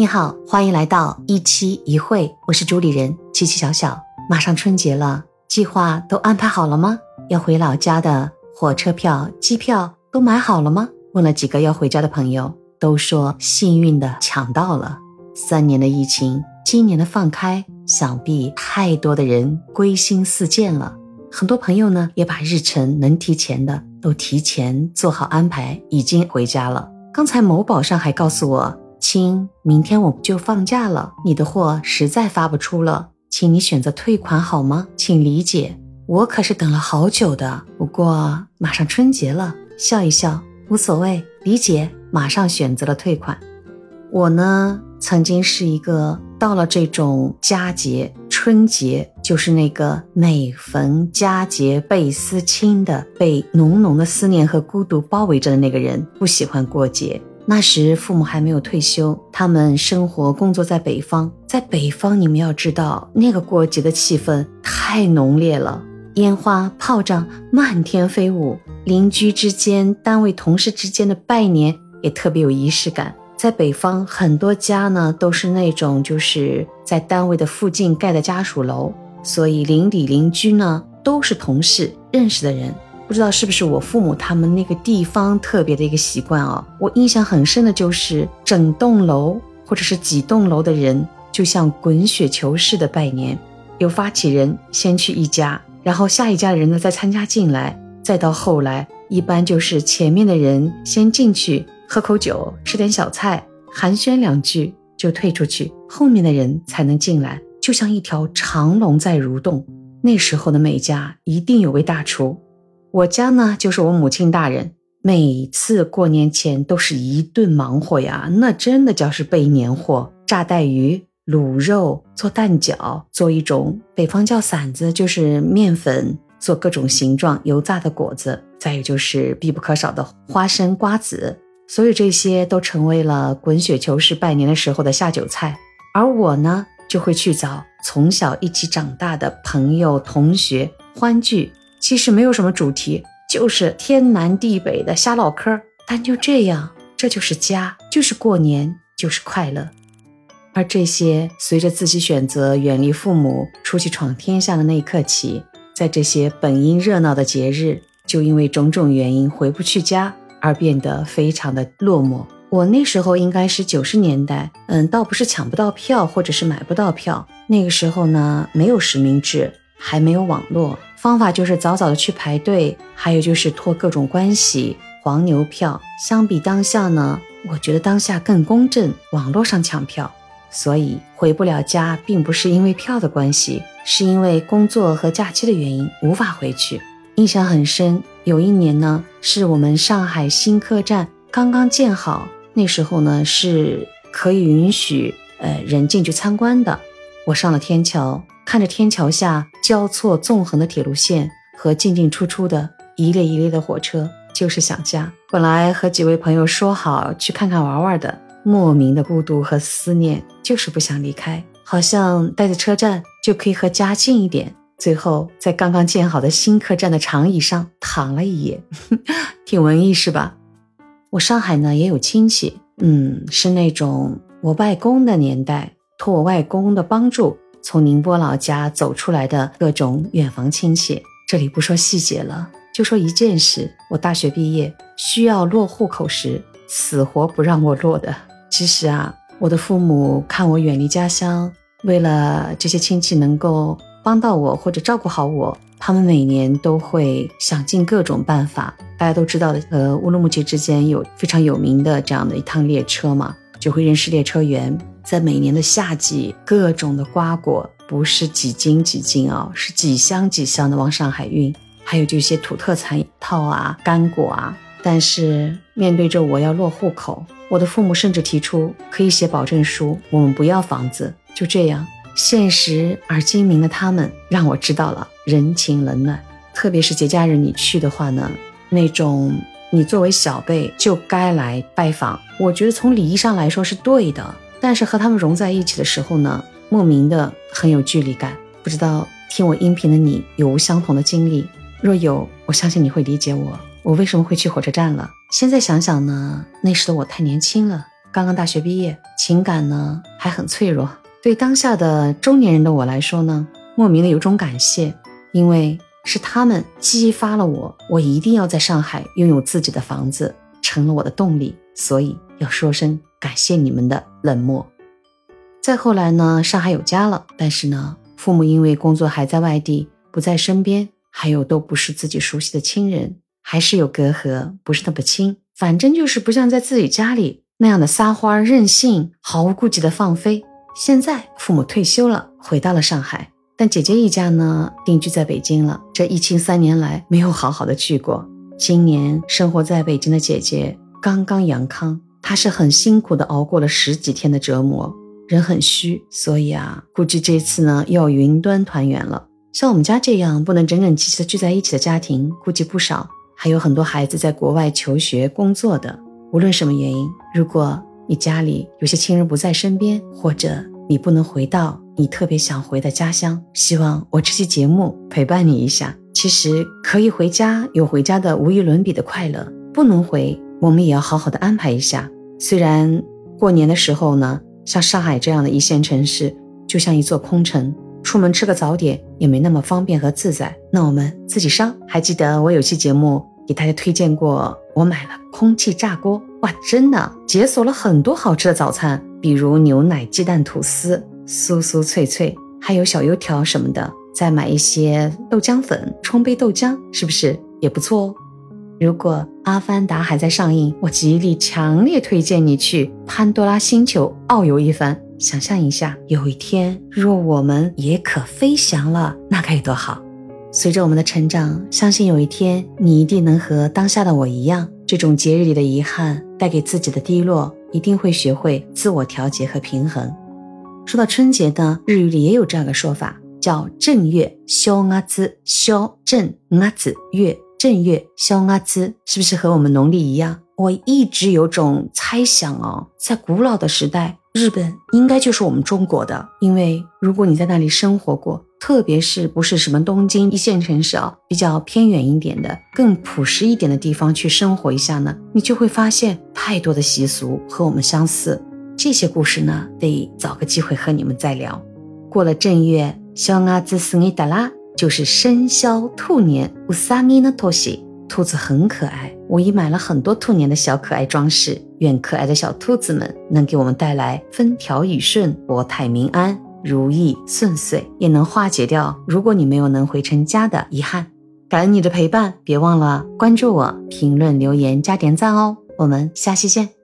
你好，欢迎来到一期一会，我是主理人七七小小。马上春节了，计划都安排好了吗？要回老家的火车票、机票都买好了吗？问了几个要回家的朋友，都说幸运的抢到了。三年的疫情，今年的放开，想必太多的人归心似箭了。很多朋友呢，也把日程能提前的都提前做好安排，已经回家了。刚才某宝上还告诉我。亲，明天我就放假了，你的货实在发不出了，请你选择退款好吗？请理解，我可是等了好久的。不过马上春节了，笑一笑无所谓，理解。马上选择了退款。我呢，曾经是一个到了这种佳节，春节就是那个每逢佳节倍思亲的，被浓浓的思念和孤独包围着的那个人，不喜欢过节。那时父母还没有退休，他们生活工作在北方，在北方你们要知道，那个过节的气氛太浓烈了，烟花炮仗漫天飞舞，邻居之间、单位同事之间的拜年也特别有仪式感。在北方，很多家呢都是那种就是在单位的附近盖的家属楼，所以邻里邻居呢都是同事认识的人。不知道是不是我父母他们那个地方特别的一个习惯啊？我印象很深的就是整栋楼或者是几栋楼的人，就像滚雪球似的拜年。有发起人先去一家，然后下一家的人呢再参加进来，再到后来，一般就是前面的人先进去喝口酒，吃点小菜，寒暄两句就退出去，后面的人才能进来，就像一条长龙在蠕动。那时候的每家一定有位大厨。我家呢，就是我母亲大人，每次过年前都是一顿忙活呀，那真的叫是备年货，炸带鱼、卤肉、做蛋饺、做一种北方叫馓子，就是面粉做各种形状油炸的果子，再有就是必不可少的花生瓜子，所有这些都成为了滚雪球式拜年的时候的下酒菜。而我呢，就会去找从小一起长大的朋友、同学欢聚。其实没有什么主题，就是天南地北的瞎唠嗑。但就这样，这就是家，就是过年，就是快乐。而这些随着自己选择远离父母，出去闯天下的那一刻起，在这些本应热闹的节日，就因为种种原因回不去家，而变得非常的落寞。我那时候应该是九十年代，嗯，倒不是抢不到票，或者是买不到票。那个时候呢，没有实名制，还没有网络。方法就是早早的去排队，还有就是托各种关系黄牛票。相比当下呢，我觉得当下更公正。网络上抢票，所以回不了家，并不是因为票的关系，是因为工作和假期的原因无法回去。印象很深，有一年呢，是我们上海新客站刚刚建好，那时候呢是可以允许呃人进去参观的。我上了天桥。看着天桥下交错纵横的铁路线和进进出出的一列一列的火车，就是想家。本来和几位朋友说好去看看玩玩的，莫名的孤独和思念，就是不想离开，好像待在车站就可以和家近一点。最后在刚刚建好的新客站的长椅上躺了一夜，挺文艺是吧？我上海呢也有亲戚，嗯，是那种我外公的年代，托我外公的帮助。从宁波老家走出来的各种远房亲戚，这里不说细节了，就说一件事：我大学毕业需要落户口时，死活不让我落的。其实啊，我的父母看我远离家乡，为了这些亲戚能够帮到我或者照顾好我，他们每年都会想尽各种办法。大家都知道，呃，乌鲁木齐之间有非常有名的这样的一趟列车嘛，就会认识列车员。在每年的夏季，各种的瓜果不是几斤几斤啊，是几箱几箱的往上海运。还有这些土特产套啊、干果啊。但是面对着我要落户口，我的父母甚至提出可以写保证书，我们不要房子。就这样，现实而精明的他们让我知道了人情冷暖。特别是节假日你去的话呢，那种你作为小辈就该来拜访，我觉得从礼仪上来说是对的。但是和他们融在一起的时候呢，莫名的很有距离感。不知道听我音频的你有无相同的经历？若有，我相信你会理解我。我为什么会去火车站了？现在想想呢，那时的我太年轻了，刚刚大学毕业，情感呢还很脆弱。对当下的中年人的我来说呢，莫名的有种感谢，因为是他们激发了我，我一定要在上海拥有自己的房子，成了我的动力。所以要说声感谢你们的冷漠。再后来呢，上海有家了，但是呢，父母因为工作还在外地，不在身边，还有都不是自己熟悉的亲人，还是有隔阂，不是那么亲。反正就是不像在自己家里那样的撒欢任性，毫无顾忌的放飞。现在父母退休了，回到了上海，但姐姐一家呢，定居在北京了。这疫情三年来没有好好的聚过。今年生活在北京的姐姐刚刚阳康，她是很辛苦的熬过了十几天的折磨，人很虚，所以啊，估计这次呢要云端团圆了。像我们家这样不能整整齐齐的聚在一起的家庭，估计不少。还有很多孩子在国外求学、工作的，无论什么原因，如果你家里有些亲人不在身边，或者你不能回到你特别想回的家乡，希望我这期节目陪伴你一下。其实可以回家，有回家的无与伦比的快乐；不能回，我们也要好好的安排一下。虽然过年的时候呢，像上海这样的一线城市，就像一座空城。出门吃个早点也没那么方便和自在，那我们自己烧。还记得我有期节目给大家推荐过，我买了空气炸锅，哇，真的解锁了很多好吃的早餐，比如牛奶鸡蛋吐司，酥酥脆脆，还有小油条什么的。再买一些豆浆粉，冲杯豆浆，是不是也不错哦？如果《阿凡达》还在上映，我极力强烈推荐你去潘多拉星球遨游一番。想象一下，有一天若我们也可飞翔了，那该有多好！随着我们的成长，相信有一天你一定能和当下的我一样，这种节日里的遗憾带给自己的低落，一定会学会自我调节和平衡。说到春节呢，日语里也有这样的说法，叫正月消阿兹，消正阿子月，正月消阿兹，是不是和我们农历一样？我一直有种猜想哦，在古老的时代。日本应该就是我们中国的，因为如果你在那里生活过，特别是不是什么东京一线城市啊，比较偏远一点的、更朴实一点的地方去生活一下呢，你就会发现太多的习俗和我们相似。这些故事呢，得找个机会和你们再聊。过了正月，小阿兹斯尼达拉就是生肖兔年，乌萨尼的托西。兔子很可爱，我已买了很多兔年的小可爱装饰。愿可爱的小兔子们能给我们带来风调雨顺、国泰民安、如意顺遂，也能化解掉如果你没有能回成家的遗憾。感恩你的陪伴，别忘了关注我、评论、留言、加点赞哦。我们下期见。